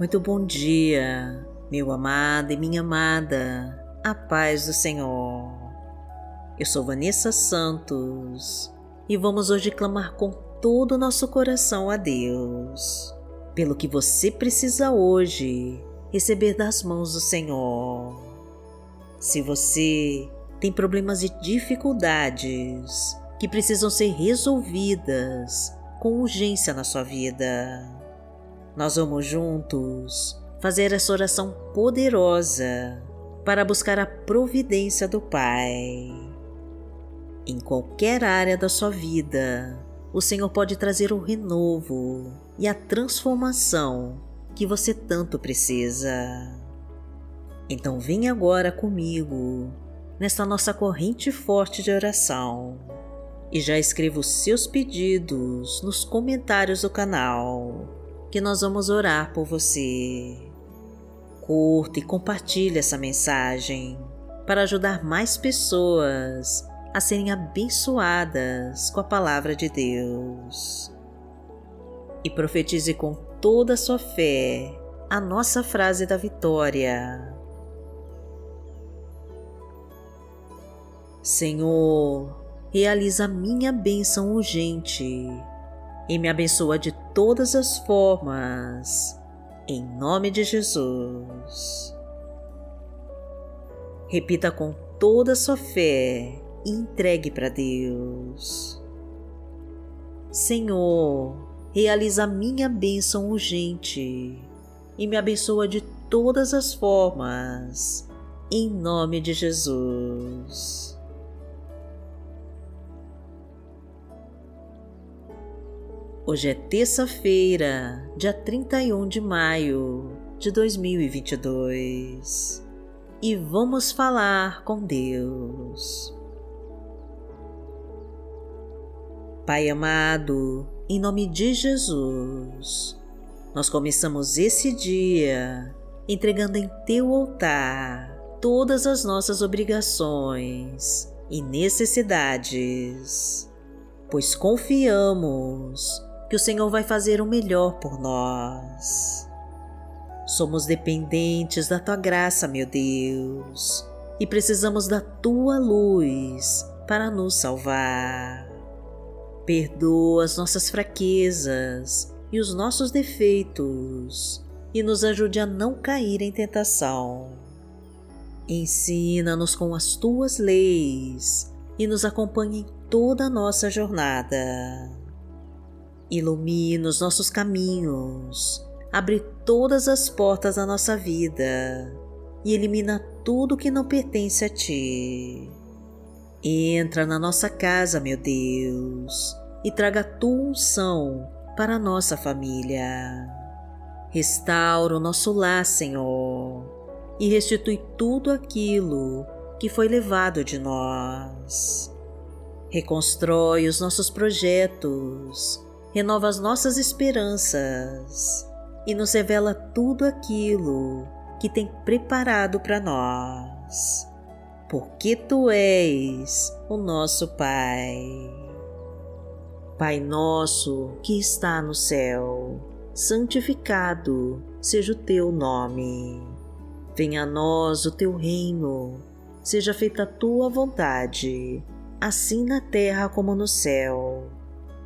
Muito bom dia, meu amado e minha amada, a paz do Senhor. Eu sou Vanessa Santos e vamos hoje clamar com todo o nosso coração a Deus, pelo que você precisa hoje receber das mãos do Senhor. Se você tem problemas e dificuldades que precisam ser resolvidas com urgência na sua vida, nós vamos juntos fazer essa oração poderosa para buscar a providência do Pai. Em qualquer área da sua vida, o Senhor pode trazer o renovo e a transformação que você tanto precisa. Então, vem agora comigo nesta nossa corrente forte de oração e já escreva os seus pedidos nos comentários do canal que nós vamos orar por você. Curta e compartilhe essa mensagem para ajudar mais pessoas a serem abençoadas com a palavra de Deus. E profetize com toda a sua fé a nossa frase da vitória. Senhor, realiza minha bênção urgente e me abençoa de todas as formas, em nome de Jesus. Repita com toda a sua fé e entregue para Deus. Senhor, realiza minha bênção urgente e me abençoa de todas as formas, em nome de Jesus. Hoje é terça-feira, dia 31 de maio de 2022 e vamos falar com Deus. Pai amado, em nome de Jesus, nós começamos esse dia entregando em Teu altar todas as nossas obrigações e necessidades, pois confiamos que o Senhor vai fazer o melhor por nós. Somos dependentes da tua graça, meu Deus, e precisamos da tua luz para nos salvar. Perdoa as nossas fraquezas e os nossos defeitos e nos ajude a não cair em tentação. Ensina-nos com as tuas leis e nos acompanhe em toda a nossa jornada. Ilumina os nossos caminhos, abre todas as portas da nossa vida e elimina tudo que não pertence a Ti. Entra na nossa casa, meu Deus, e traga a Tua unção para a nossa família. Restaura o nosso lar, Senhor, e restitui tudo aquilo que foi levado de nós. Reconstrói os nossos projetos renova as nossas esperanças e nos revela tudo aquilo que tem preparado para nós, porque Tu és o nosso Pai. Pai nosso que está no céu, santificado seja o Teu nome. Venha a nós o Teu reino, seja feita a Tua vontade, assim na terra como no céu.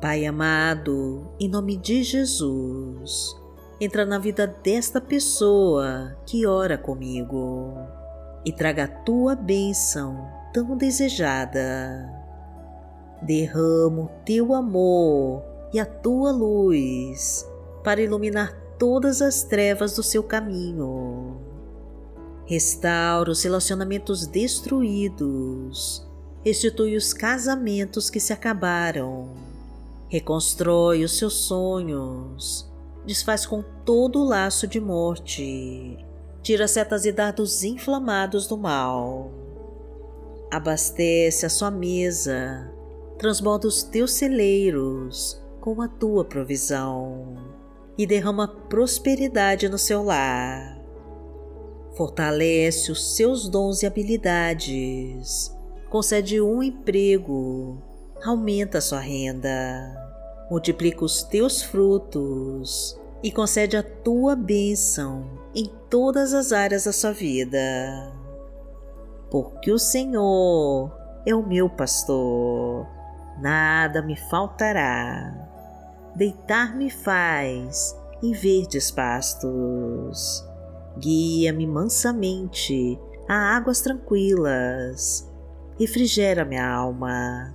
Pai amado, em nome de Jesus, entra na vida desta pessoa que ora comigo e traga a tua bênção tão desejada. Derrama o teu amor e a tua luz para iluminar todas as trevas do seu caminho. Restaura os relacionamentos destruídos, restitui os casamentos que se acabaram reconstrói os seus sonhos, desfaz com todo o laço de morte, tira setas e dardos inflamados do mal. Abastece a sua mesa, transborda os teus celeiros com a tua provisão e derrama prosperidade no seu lar. Fortalece os seus dons e habilidades, concede um emprego, aumenta a sua renda, multiplica os teus frutos e concede a tua bênção em todas as áreas da sua vida. Porque o Senhor é o meu pastor, nada me faltará. Deitar-me faz em verdes pastos. Guia-me mansamente a águas tranquilas. Refrigera minha alma.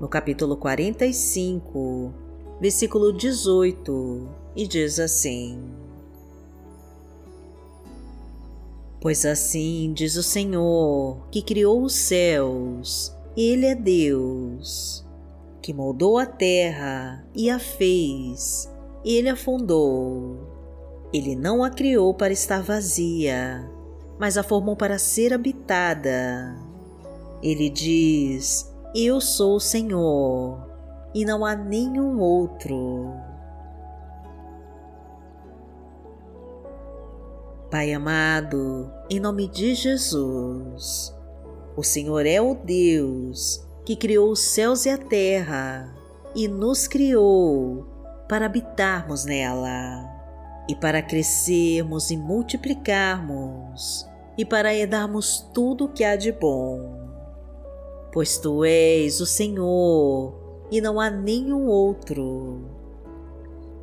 no capítulo 45, versículo 18 e diz assim: Pois assim diz o Senhor, que criou os céus, Ele é Deus, que moldou a terra e a fez, Ele a fundou. Ele não a criou para estar vazia, mas a formou para ser habitada. Ele diz: Eu sou o Senhor, e não há nenhum outro. Pai amado, em nome de Jesus, o Senhor é o Deus que criou os céus e a terra e nos criou para habitarmos nela e para crescermos e multiplicarmos e para herdarmos tudo o que há de bom. Pois tu és o Senhor e não há nenhum outro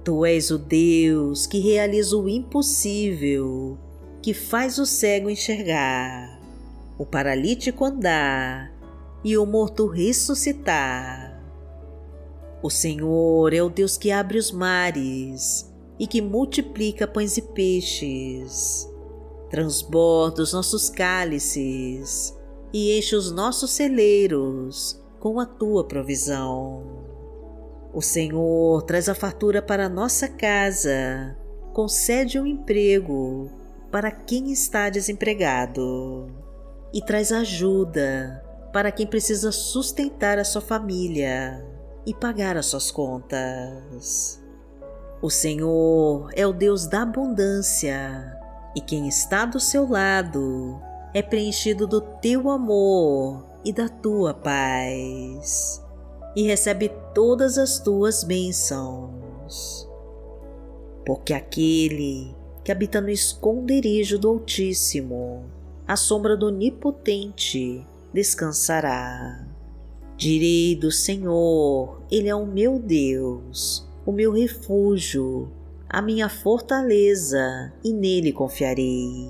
Tu és o Deus que realiza o impossível, que faz o cego enxergar, o paralítico andar e o morto ressuscitar. O Senhor é o Deus que abre os mares e que multiplica pães e peixes, transborda os nossos cálices e enche os nossos celeiros com a tua provisão. O Senhor traz a fartura para a nossa casa, concede um emprego para quem está desempregado e traz ajuda para quem precisa sustentar a sua família e pagar as suas contas. O Senhor é o Deus da abundância e quem está do seu lado é preenchido do teu amor e da tua paz e recebe todas as tuas bênçãos. Porque aquele que habita no esconderijo do Altíssimo, à sombra do Onipotente, descansará. Direi do Senhor, Ele é o meu Deus, o meu refúgio, a minha fortaleza, e nele confiarei.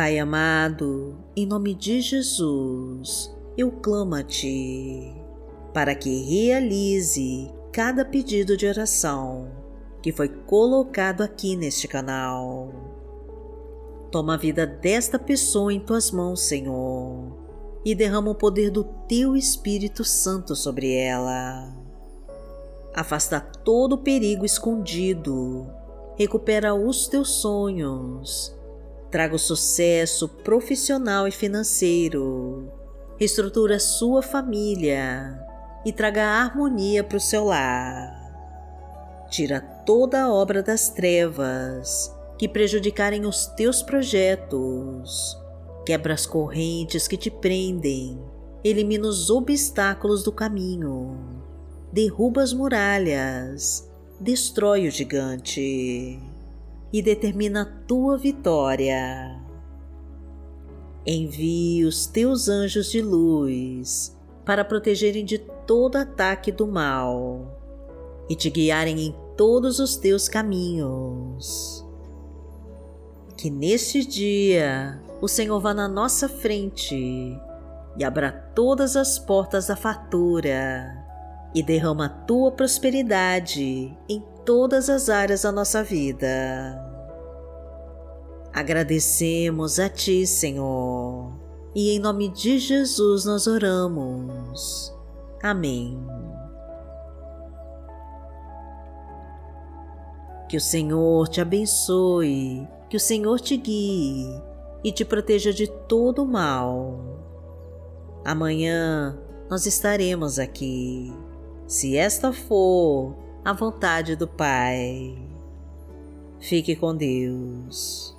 Pai amado, em nome de Jesus, eu clamo a Ti para que realize cada pedido de oração que foi colocado aqui neste canal. Toma a vida desta pessoa em tuas mãos, Senhor, e derrama o poder do teu Espírito Santo sobre ela. Afasta todo o perigo escondido, recupera os teus sonhos, traga o sucesso profissional e financeiro, reestrutura sua família e traga harmonia para o seu lar. Tira toda a obra das trevas que prejudicarem os teus projetos. Quebra as correntes que te prendem. Elimina os obstáculos do caminho. Derruba as muralhas. Destrói o gigante. E determina a tua vitória. Envie os teus anjos de luz para protegerem de todo ataque do mal e te guiarem em todos os teus caminhos. Que neste dia o Senhor vá na nossa frente e abra todas as portas da fartura e derrama a tua prosperidade em todas as áreas da nossa vida. Agradecemos a Ti, Senhor, e em nome de Jesus nós oramos. Amém. Que o Senhor te abençoe, que o Senhor te guie e te proteja de todo o mal. Amanhã nós estaremos aqui, se esta for a vontade do Pai. Fique com Deus.